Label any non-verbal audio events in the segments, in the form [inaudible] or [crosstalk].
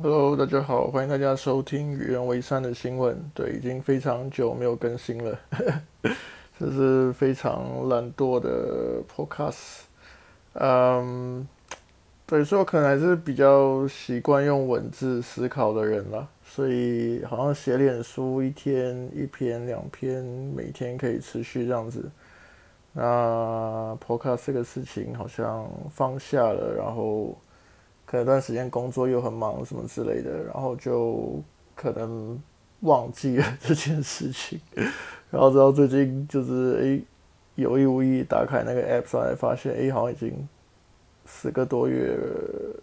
Hello，大家好，欢迎大家收听与人为善的新闻。对，已经非常久没有更新了，[laughs] 这是非常懒惰的 Podcast。嗯，对，所以我可能还是比较习惯用文字思考的人啦，所以好像写脸书一天一篇两篇，每天可以持续这样子。那 Podcast 这个事情好像放下了，然后。可能段时间工作又很忙什么之类的，然后就可能忘记了这件事情，然后直到最近就是诶有意无意打开那个 app 上来，发现诶好像已经四个多月，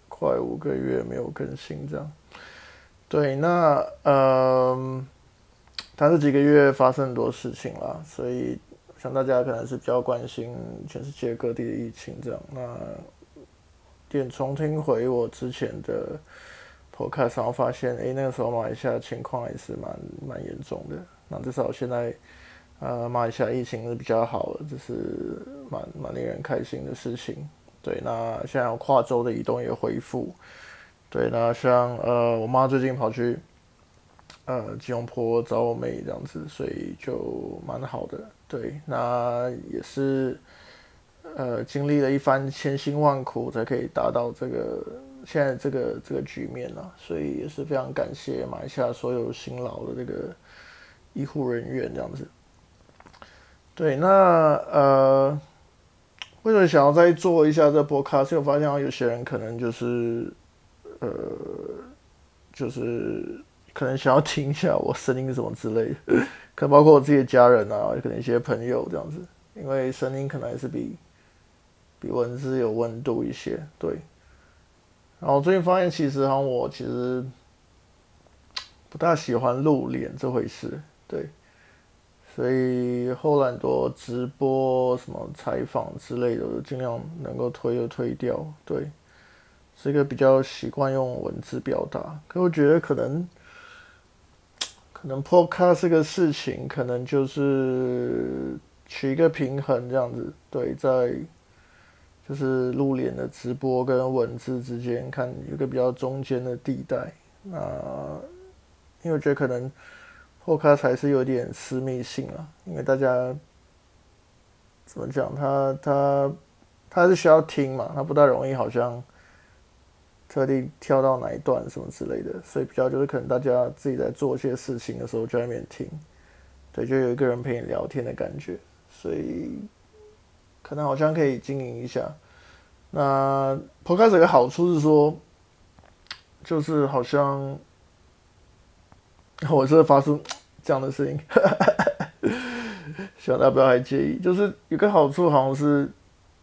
快五个月没有更新这样。对，那嗯，他这几个月发生很多事情啦，所以想大家可能是比较关心全世界各地的疫情这样。那点重听回我之前的 podcast，然后发现，哎，那个时候马来西亚情况还是蛮蛮严重的。那至少现在，呃，马来西亚疫情是比较好了，这是蛮蛮令人开心的事情。对，那现在跨州的移动也恢复。对，那像呃，我妈最近跑去呃吉隆坡找我妹这样子，所以就蛮好的。对，那也是。呃，经历了一番千辛万苦，才可以达到这个现在这个这个局面啊，所以也是非常感谢马来西亚所有辛劳的这个医护人员这样子。对，那呃，为什么想要再做一下这播卡？是我发现有些人可能就是呃，就是可能想要听一下我声音什么之类的，可能包括我自己的家人啊，可能一些朋友这样子，因为声音可能还是比。比文字有温度一些，对。然后最近发现，其实哈，我其实不大喜欢露脸这回事，对。所以后来很多直播、什么采访之类的，尽量能够推就推掉，对。是一个比较习惯用文字表达，可我觉得可能，可能 Podcast 这个事情，可能就是取一个平衡这样子，对，在。就是露脸的直播跟文字之间，看有个比较中间的地带。那因为我觉得可能 Podcast 还是有点私密性啊，因为大家怎么讲，他他他是需要听嘛，他不大容易好像特地跳到哪一段什么之类的，所以比较就是可能大家自己在做一些事情的时候就在那边听，对，就有一个人陪你聊天的感觉，所以。可能好像可以经营一下。那 Podcast 有个好处是说，就是好像 [laughs] 我是发出这样的声音，[laughs] 希望大家不要太介意。就是有个好处，好像是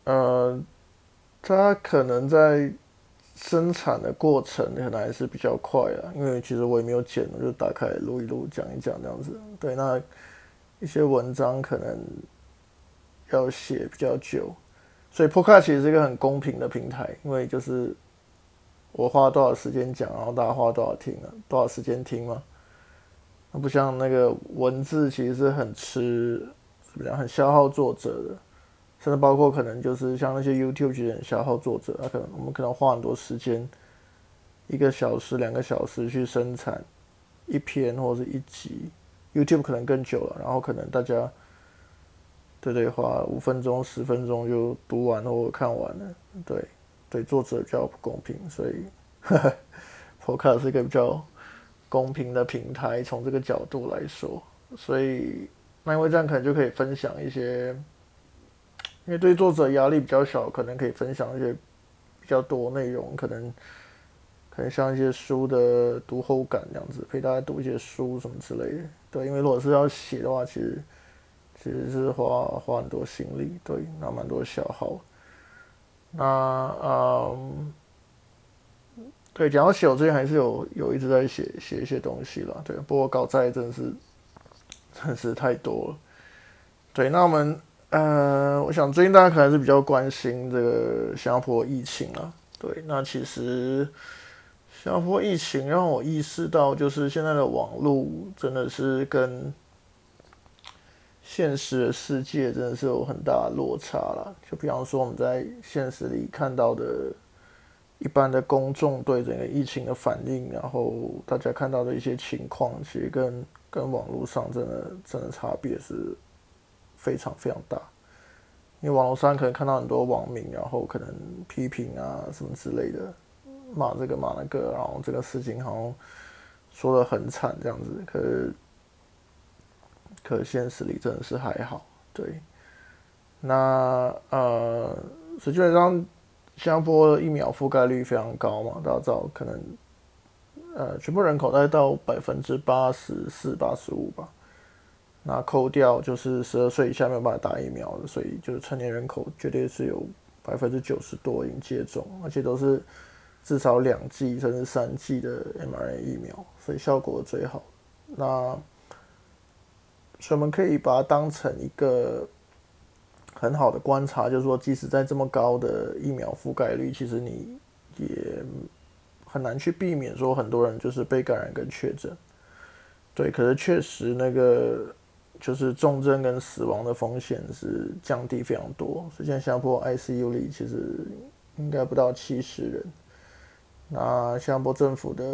呃，它可能在生产的过程可能还是比较快啊，因为其实我也没有剪，就打开录一录，讲一讲这样子。对，那一些文章可能。要写比较久，所以 Podcast 其实是一个很公平的平台，因为就是我花多少时间讲，然后大家花多少听啊，多少时间听嘛。那不像那个文字，其实是很吃怎么样，很消耗作者的，甚至包括可能就是像那些 YouTube 其实很消耗作者，那可能我们可能花很多时间，一个小时、两个小时去生产一篇或者是一集，YouTube 可能更久了，然后可能大家。对对，花五分钟、十分钟就读完了或看完了。对，对，作者比较不公平，所以 [laughs] Podcast 是一个比较公平的平台。从这个角度来说，所以那因为这样可能就可以分享一些，因为对作者压力比较小，可能可以分享一些比较多内容，可能可能像一些书的读后感这样子，陪大家读一些书什么之类的。对，因为如果是要写的话，其实。其实是花花很多心力，对，那蛮多消耗。那嗯，对，讲到写，我最近还是有有一直在写写一些东西了，对。不过搞债真的是真是太多了。对，那我们呃，我想最近大家可能还是比较关心这个新加坡疫情啊。对，那其实新加坡疫情让我意识到，就是现在的网络真的是跟。现实的世界真的是有很大的落差了。就比方说，我们在现实里看到的一般的公众对整个疫情的反应，然后大家看到的一些情况，其实跟跟网络上真的真的差别是非常非常大。因为网络上可能看到很多网民，然后可能批评啊什么之类的，骂这个骂那个，然后这个事情好像说的很惨这样子，可是可现实里真的是还好，对。那呃，所以基本上新加坡的疫苗覆盖率非常高嘛，大家知道可能呃全部人口大概到百分之八十四、八十五吧。那扣掉就是十二岁以下没有办法打疫苗的，所以就是成年人口绝对是有百分之九十多已经接种，而且都是至少两剂甚至三剂的 mRNA 疫苗，所以效果最好。那所以我们可以把它当成一个。很好的观察，就是说，即使在这么高的疫苗覆盖率，其实你也很难去避免说很多人就是被感染跟确诊。对，可是确实那个就是重症跟死亡的风险是降低非常多。所以现在新加坡 ICU 里其实应该不到七十人。那新加坡政府的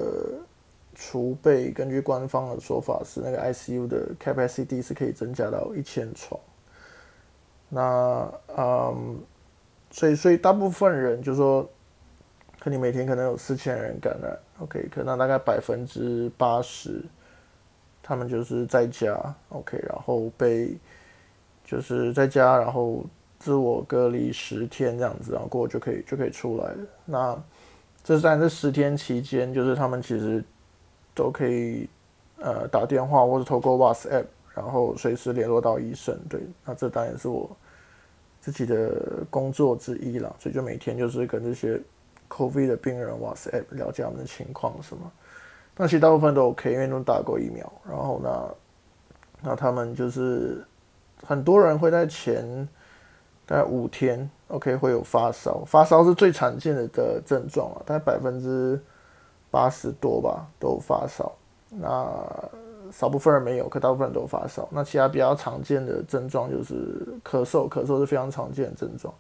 储备，根据官方的说法是，那个 ICU 的 capacity 是可以增加到一千床。那嗯，所以所以大部分人就说，可你每天可能有四千人感染，OK，可能大概百分之八十，他们就是在家，OK，然后被就是在家，然后自我隔离十天这样子，然后过就可以就可以出来了。那这在这十天期间，就是他们其实都可以呃打电话或者透过 WhatsApp，然后随时联络到医生。对，那这当然是我。自己的工作之一了，所以就每天就是跟这些 COVID 的病人 WhatsApp 了解他们的情况什么。那其实大部分都 OK，因为都打过疫苗。然后呢，那他们就是很多人会在前大概五天 OK 会有发烧，发烧是最常见的的症状啊，大概百分之八十多吧都发烧。那少部分人没有，可大部分人都发烧。那其他比较常见的症状就是咳嗽，咳嗽是非常常见的症状。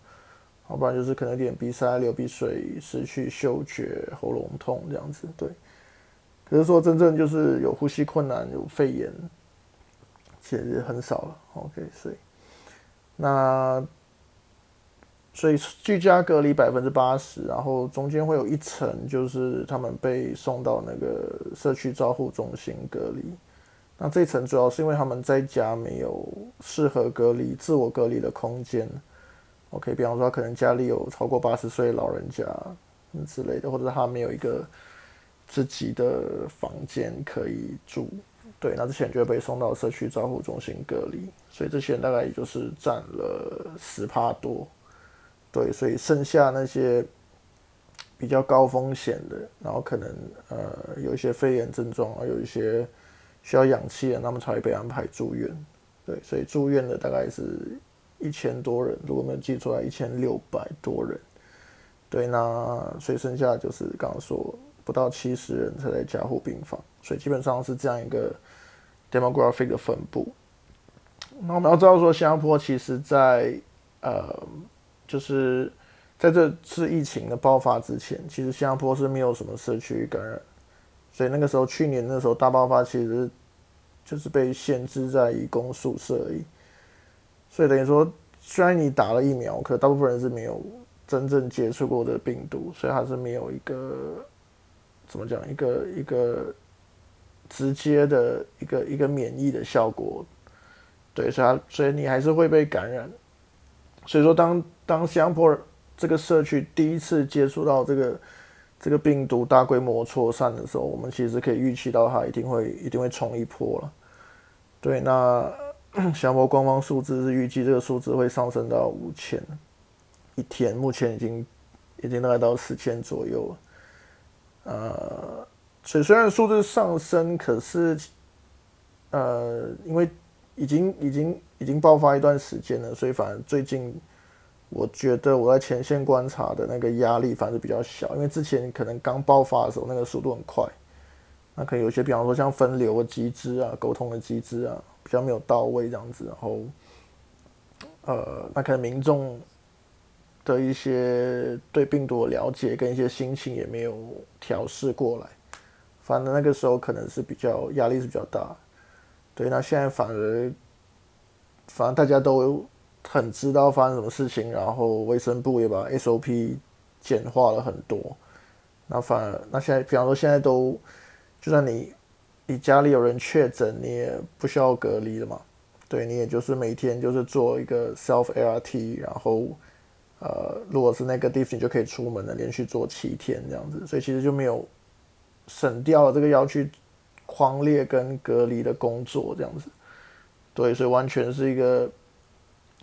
要不然就是可能有点鼻塞、流鼻水、失去嗅觉、喉咙痛这样子。对，可是说真正就是有呼吸困难、有肺炎，其实很少了。OK，所以那所以居家隔离百分之八十，然后中间会有一层就是他们被送到那个社区照护中心隔离。那这层主要是因为他们在家没有适合隔离、自我隔离的空间。OK，比方说可能家里有超过八十岁老人家之类的，或者他没有一个自己的房间可以住，对，那这些人就被送到社区照护中心隔离。所以这些人大概也就是占了十帕多，对，所以剩下那些比较高风险的，然后可能呃有一些肺炎症状啊，有一些。需要氧气的，那么才会被安排住院。对，所以住院的大概是一千多人，如果没有记错，来一千六百多人。对，那所以剩下就是刚刚说不到七十人才在加护病房，所以基本上是这样一个 demographic 的分布。那我们要知道说，新加坡其实在呃，就是在这次疫情的爆发之前，其实新加坡是没有什么社区感染。所以那个时候，去年那时候大爆发，其实就是被限制在一公宿舍而已。所以等于说，虽然你打了疫苗，可大部分人是没有真正接触过的病毒，所以还是没有一个怎么讲，一个一个直接的一个一个免疫的效果。对，所以所以你还是会被感染。所以说，当当新加坡这个社区第一次接触到这个。这个病毒大规模扩散的时候，我们其实可以预期到它一定会一定会冲一波了。对，那新加坡官方数字是预计这个数字会上升到五千一天，目前已经已经大概到四千左右了。呃，所以虽然数字上升，可是呃，因为已经已经已经爆发一段时间了，所以反而最近。我觉得我在前线观察的那个压力反而比较小，因为之前可能刚爆发的时候那个速度很快，那可能有些比方说像分流的机制啊、沟通的机制啊比较没有到位这样子，然后呃，那可能民众的一些对病毒的了解跟一些心情也没有调试过来，反正那个时候可能是比较压力是比较大，对，那现在反而，反正大家都很知道发生什么事情，然后卫生部也把 SOP 简化了很多，那反而那现在，比方说现在都，就算你你家里有人确诊，你也不需要隔离了嘛，对你也就是每天就是做一个 self ART，然后。呃，如果是那个地方，你就可以出门了，连续做七天这样子，所以其实就没有省掉了这个要去框列跟隔离的工作这样子。对，所以完全是一个，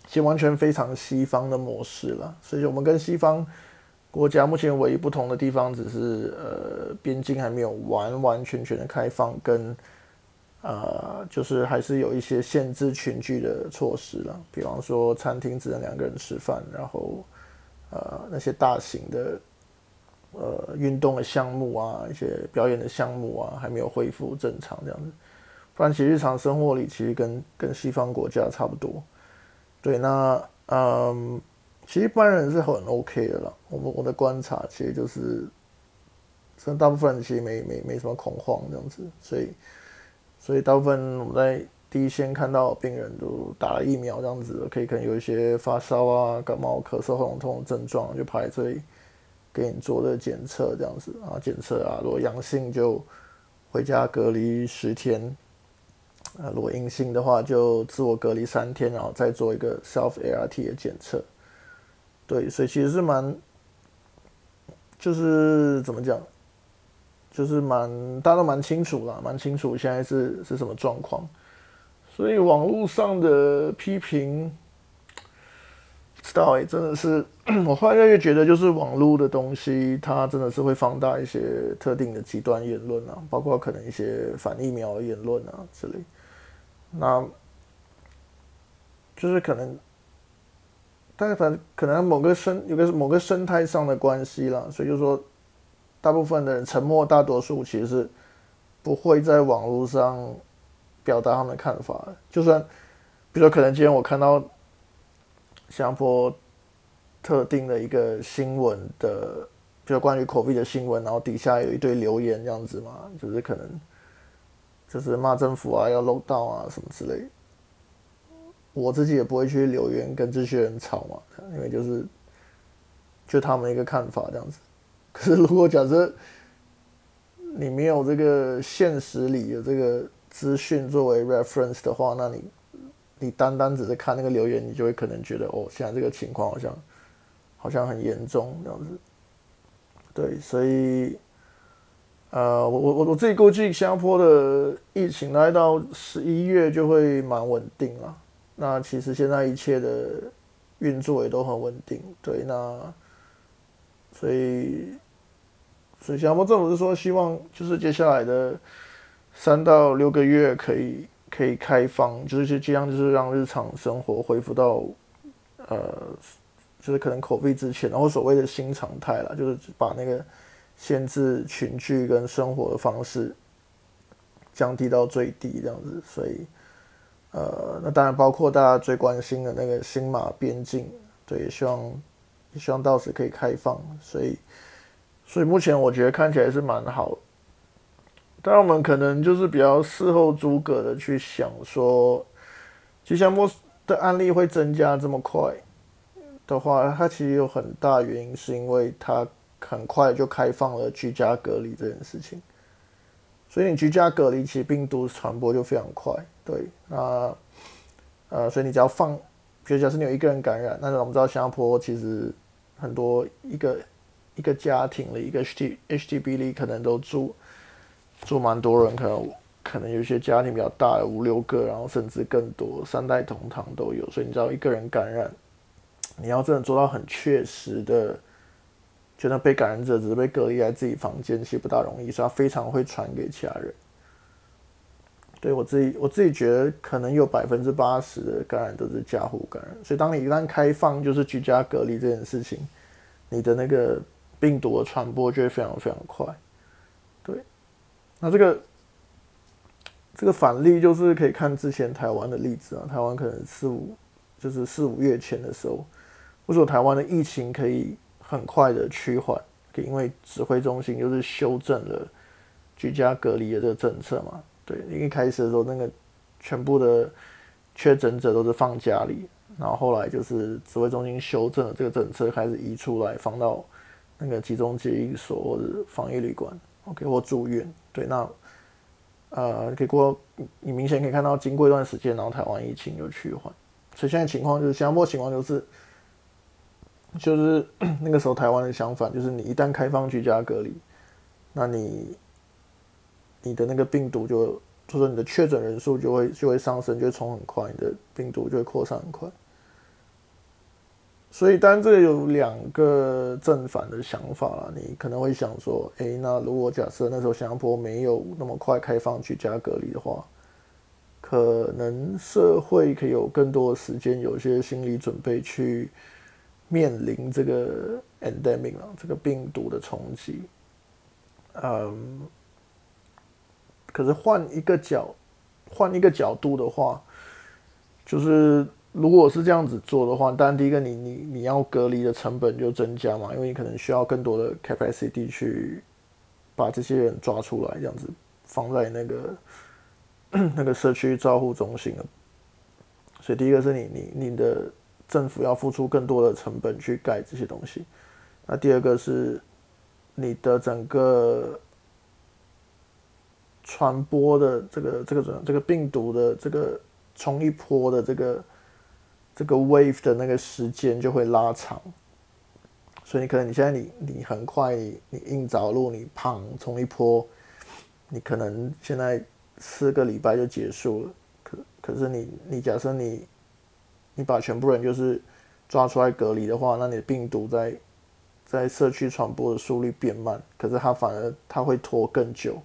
其实完全非常西方的模式了。所以我们跟西方国家目前唯一不同的地方，只是呃边境还没有完完全全的开放，跟呃就是还是有一些限制群聚的措施了。比方说餐厅只能两个人吃饭，然后。呃，那些大型的呃运动的项目啊，一些表演的项目啊，还没有恢复正常这样子。不然，其实日常生活里其实跟跟西方国家差不多。对，那嗯，其实一般人是很 OK 的啦。我们我的观察其实就是，真大部分人其实没没没什么恐慌这样子。所以，所以大部分我们在。第一先看到病人都打了疫苗这样子，可以可能有一些发烧啊、感冒、咳嗽、喉咙痛的症状，就排这里给你做的检测这样子啊，检测啊，如果阳性就回家隔离十天，啊，如果阴性的话就自我隔离三天，然后再做一个 self ART 的检测。对，所以其实是蛮，就是怎么讲，就是蛮大家都蛮清楚了，蛮清楚现在是是什么状况。所以网络上的批评，不知道哎，真的是 [coughs] 我后来越来越觉得，就是网络的东西，它真的是会放大一些特定的极端言论啊，包括可能一些反疫苗的言论啊之类。那就是可能，但是反正可能某个生有个某个生态上的关系啦，所以就说，大部分的人沉默，大多数其实是不会在网络上。表达他们的看法，就算，比如说，可能今天我看到新加坡特定的一个新闻的，比如关于 COVID 的新闻，然后底下有一堆留言这样子嘛，就是可能就是骂政府啊，要漏道啊什么之类，我自己也不会去留言跟这些人吵嘛，因为就是就他们一个看法这样子。可是如果假设你没有这个现实里的这个。资讯作为 reference 的话，那你你单单只是看那个留言，你就会可能觉得哦，现在这个情况好像好像很严重这样子。对，所以呃，我我我我自己估计，新加坡的疫情来到十一月就会蛮稳定了。那其实现在一切的运作也都很稳定。对，那所以所以新加坡政府是说，希望就是接下来的。三到六个月可以可以开放，就是这样，就是让日常生活恢复到，呃，就是可能口碑之前，然后所谓的新常态了，就是把那个限制群聚跟生活的方式降低到最低这样子。所以，呃，那当然包括大家最关心的那个新马边境，对，也希望希望到时可以开放。所以，所以目前我觉得看起来是蛮好。当然，我们可能就是比较事后诸葛的去想说，吉祥物的案例会增加这么快的话，它其实有很大原因是因为它很快就开放了居家隔离这件事情，所以你居家隔离，其实病毒传播就非常快。对，那呃，所以你只要放，比如假设你有一个人感染，那我们知道新加坡其实很多一个一个家庭的一个 H T H T B 里可能都住。住蛮多人，可能可能有些家庭比较大，五六个，然后甚至更多，三代同堂都有。所以你知道，一个人感染，你要真的做到很确实的，觉得被感染者只是被隔离在自己房间，其实不大容易，所以他非常会传给其他人。对我自己，我自己觉得可能有百分之八十的感染都是家户感染。所以当你一旦开放就是居家隔离这件事情，你的那个病毒的传播就会非常非常快。对那这个这个反例就是可以看之前台湾的例子啊，台湾可能四五就是四五月前的时候，为什么台湾的疫情可以很快的趋缓？因为指挥中心就是修正了居家隔离的这个政策嘛。对，一开始的时候那个全部的确诊者都是放家里，然后后来就是指挥中心修正了这个政策，开始移出来放到那个集中检疫所或者防疫旅馆，OK 或住院。对，那呃，可以过你明显可以看到，经过一段时间，然后台湾疫情就趋缓。所以现在情况就是，新加坡情况就是，就是 [clears throat] 那个时候台湾的相反，就是你一旦开放居家隔离，那你你的那个病毒就，就是你的确诊人数就会就会上升，就会冲很快，你的病毒就会扩散很快。所以当然这个有两个正反的想法啦，你可能会想说，哎，那如果假设那时候新加坡没有那么快开放居家隔离的话。可能社会可以有更多的时间，有一些心理准备去面临这个 endemic 啊，这个病毒的冲击。嗯，可是换一个角，换一个角度的话，就是如果是这样子做的话，当然第一个你你你要隔离的成本就增加嘛，因为你可能需要更多的 capacity 去把这些人抓出来，这样子放在那个。[clears throat] 那个社区照护中心啊，所以第一个是你你你的政府要付出更多的成本去盖这些东西，那第二个是你的整个传播的这个这个这个病毒的这个冲一波的这个这个 wave 的那个时间就会拉长，所以你可能你现在你你很快你你硬着陆你砰冲一波，你可能现在。四个礼拜就结束了，可可是你你假设你你把全部人就是抓出来隔离的话，那你的病毒在在社区传播的速率变慢，可是它反而它会拖更久，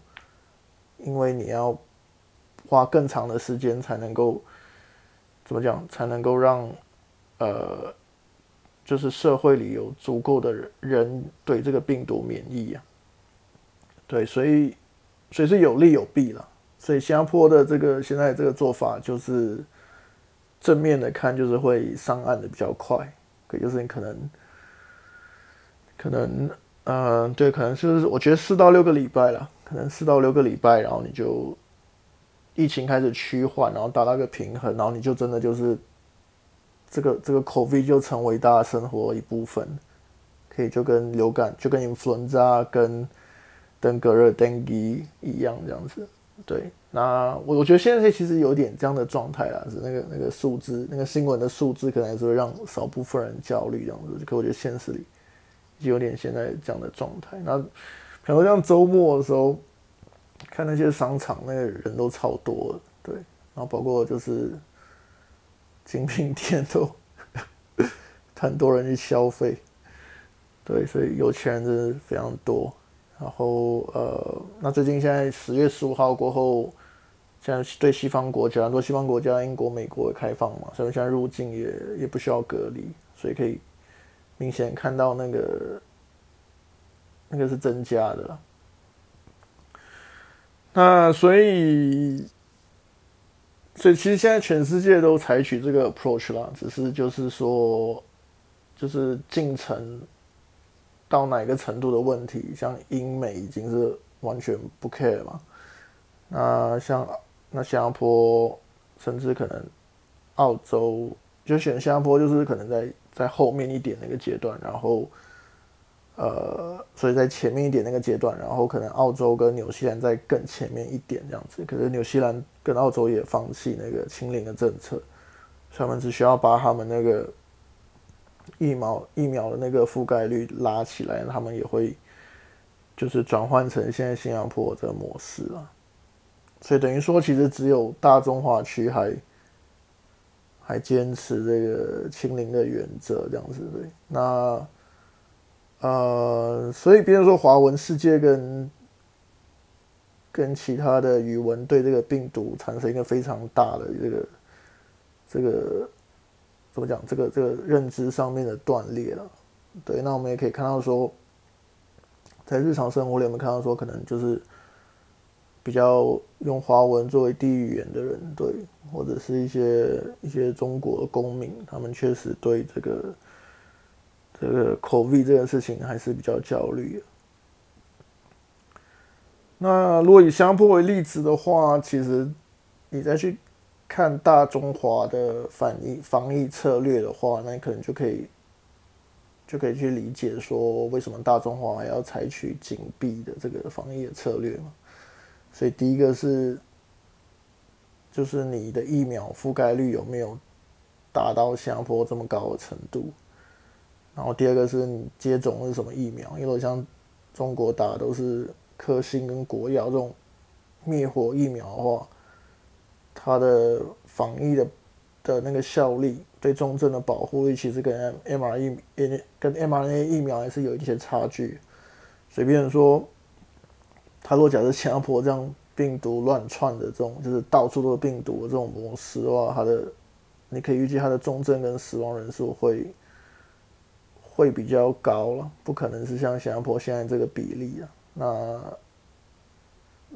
因为你要花更长的时间才能够怎么讲，才能够让呃就是社会里有足够的人对这个病毒免疫呀，对，所以所以是有利有弊了。所以新加坡的这个现在这个做法就是正面的看，就是会上岸的比较快，可就是你可能可能嗯对，可能就是我觉得四到六个礼拜了，可能四到六个礼拜，然后你就疫情开始趋缓，然后达到一个平衡，然后你就真的就是这个这个 COVID 就成为大家生活一部分，可以就跟流感就跟 influenza 跟登革热 dengue 一样这样子。对，那我我觉得现在其实有点这样的状态啦，是那个那个数字，那个新闻的数字可能还是会让少部分人焦虑这样子。可我觉得现实里就有点现在这样的状态。那比如像周末的时候，看那些商场，那个人都超多，对，然后包括就是精品店都 [laughs] 很多人去消费，对，所以有钱人真的非常多。然后呃，那最近现在十月十五号过后，现在对西方国家，很多西方国家，英国、美国开放嘛，所以现在入境也也不需要隔离，所以可以明显看到那个那个是增加的。那所以，所以其实现在全世界都采取这个 approach 啦，只是就是说，就是进程。到哪个程度的问题，像英美已经是完全不 care 嘛？那像那新加坡，甚至可能澳洲，就选新加坡，就是可能在在后面一点那个阶段，然后呃，所以在前面一点那个阶段，然后可能澳洲跟纽西兰在更前面一点这样子。可是纽西兰跟澳洲也放弃那个清零的政策，所以他们只需要把他们那个。疫苗疫苗的那个覆盖率拉起来，他们也会就是转换成现在新加坡这个模式了。所以等于说，其实只有大中华区还还坚持这个清零的原则这样子对。那呃，所以比如说华文世界跟跟其他的语文对这个病毒产生一个非常大的这个这个。怎么讲？这个这个认知上面的断裂了，对。那我们也可以看到说，在日常生活里，我们看到说，可能就是比较用华文作为第一语言的人，对，或者是一些一些中国公民，他们确实对这个这个 COVID 这件事情还是比较焦虑。那如果以新加坡为例子的话，其实你再去看大中华的反疫防疫策略的话，那你可能就可以就可以去理解说，为什么大中华要采取紧闭的这个防疫的策略嘛？所以第一个是，就是你的疫苗覆盖率有没有达到新加坡这么高的程度？然后第二个是你接种是什么疫苗？因为像中国打的都是。科兴跟国药这种灭活疫苗的话，它的防疫的的那个效力，对重症的保护力，其实跟 M R E 跟 mRNA 疫苗还是有一些差距。随便说，他如果假设新加坡这样病毒乱窜的这种，就是到处都是病毒的这种模式的话，它的你可以预计它的重症跟死亡人数会会比较高了，不可能是像新加坡现在这个比例啊。那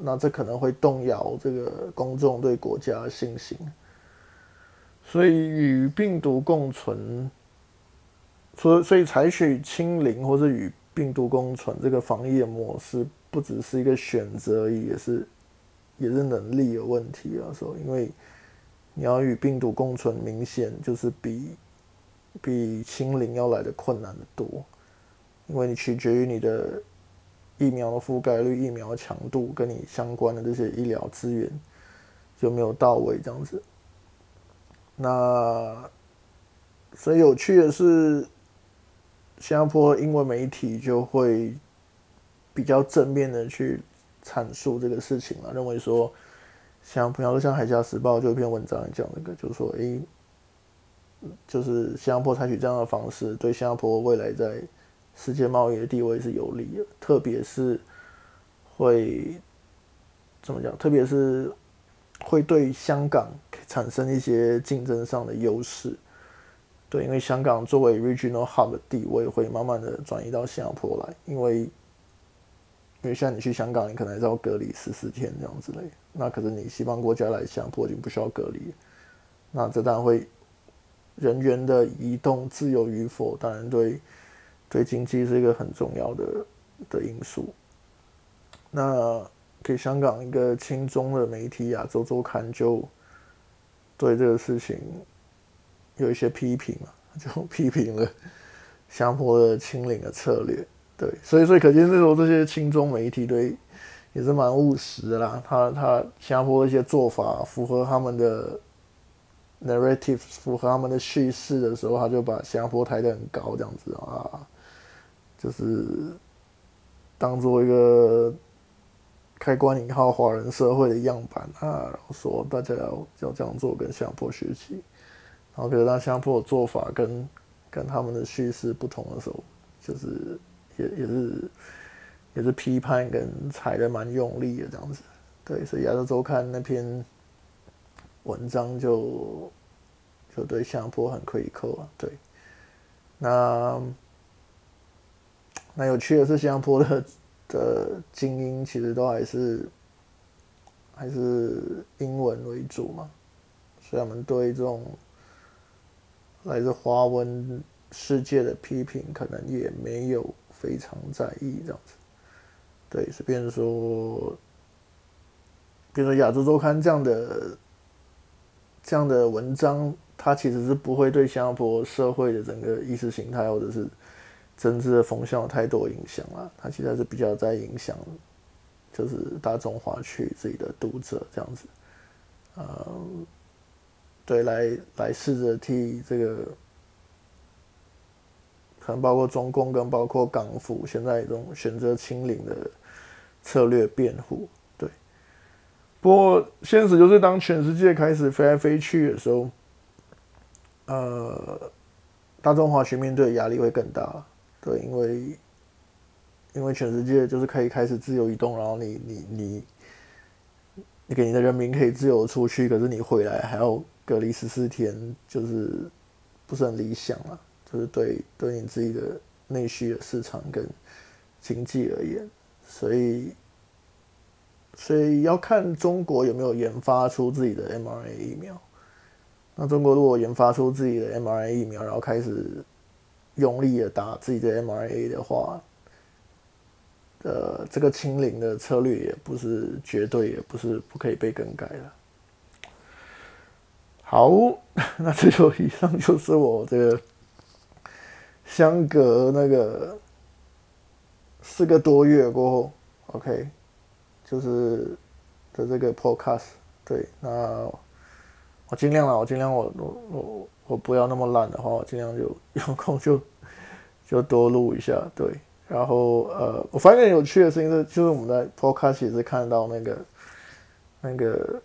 那这可能会动摇这个公众对国家的信心，所以与病毒共存，所所以采取清零或者与病毒共存这个防疫的模式，不只是一个选择而已，也是也是能力有问题啊。所以因为你要与病毒共存，明显就是比比清零要来的困难的多，因为你取决于你的。疫苗的覆盖率、疫苗强度跟你相关的这些医疗资源就没有到位，这样子。那所以有趣的是，新加坡英文媒体就会比较正面的去阐述这个事情了，认为说，像朋友像《海峡时报》就一篇文章讲那个，就是说，诶，就是新加坡采取这样的方式，对新加坡未来在世界贸易的地位是有利的，特别是会怎么讲？特别是会对香港产生一些竞争上的优势。对，因为香港作为 regional hub 的地位会慢慢的转移到新加坡来，因为因为像你去香港，你可能还是要隔离十四天这样之类。那可是你西方国家来新加坡已经不需要隔离，那这当然会人员的移动自由与否，当然对。对经济是一个很重要的的因素。那给香港一个轻中的媒体《亚洲周刊》就对这个事情有一些批评嘛，[laughs] 就批评了新加坡的清零的策略。对，所以所以可见那时候这些轻中媒体对也是蛮务实的啦。他他新加坡一些做法符合他们的 narrative，符合他们的叙事的时候，他就把新加坡抬得很高，这样子啊。就是当做一个开关引号华人社会的样板啊，然后说大家要要这样做，跟新加坡学习。然后，可是当新加坡的做法跟跟他们的叙事不同的时候，就是也也是也是批判跟踩的蛮用力的这样子。对，所以亚洲周刊那篇文章就就对新加坡很苛刻啊。对，那。那有趣的是，新加坡的的精英其实都还是还是英文为主嘛，所以我们对这种来自华文世界的批评，可能也没有非常在意这样子。对，是比如说，比如说《亚洲周刊》这样的这样的文章，它其实是不会对新加坡社会的整个意识形态或者是。政治的风向有太多影响了，它其实是比较在影响，就是大中华区自己的读者这样子，呃，对，来来试着替这个，可能包括中共跟包括港府现在这种选择清零的策略辩护，对。不过现实就是，当全世界开始飞来飞去的时候，呃，大中华区面对的压力会更大。对，因为因为全世界就是可以开始自由移动，然后你你你你给你的人民可以自由出去，可是你回来还要隔离十四天，就是不是很理想啊。就是对对你自己的内需的市场跟经济而言，所以所以要看中国有没有研发出自己的 mRNA 疫苗。那中国如果研发出自己的 mRNA 疫苗，然后开始用力的打自己的 MRA 的话，呃，这个清零的策略也不是绝对，也不是不可以被更改的。好，[laughs] 那这就以上就是我这个相隔那个四个多月过后，OK，就是的这个 Podcast。对，那我尽量了，我尽量我我我我不要那么懒的话，我尽量就有空就就多录一下。对，然后呃，我发现有趣的事情是，就是我们在 Podcast 也是看到那个那个。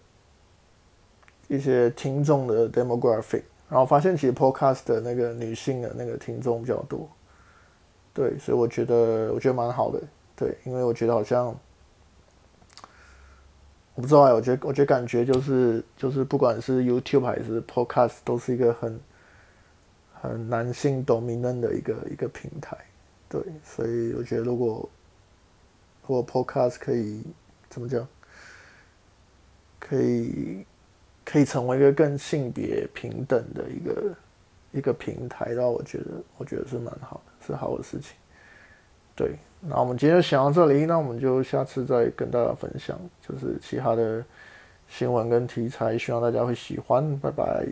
一些听众的 demographic，然后发现其实 podcast 的那个女性的那个听众比较多，对，所以我觉得我觉得蛮好的，对，因为我觉得好像我不知道哎，我觉得我觉得感觉就是就是不管是 YouTube 还是 podcast 都是一个很很男性 dominant 的一个一个平台，对，所以我觉得如果如果 podcast 可以怎么讲，可以。可以成为一个更性别平等的一个一个平台，然后我觉得我觉得是蛮好的，是好的事情。对，那我们今天就想到这里，那我们就下次再跟大家分享，就是其他的新闻跟题材，希望大家会喜欢，拜拜。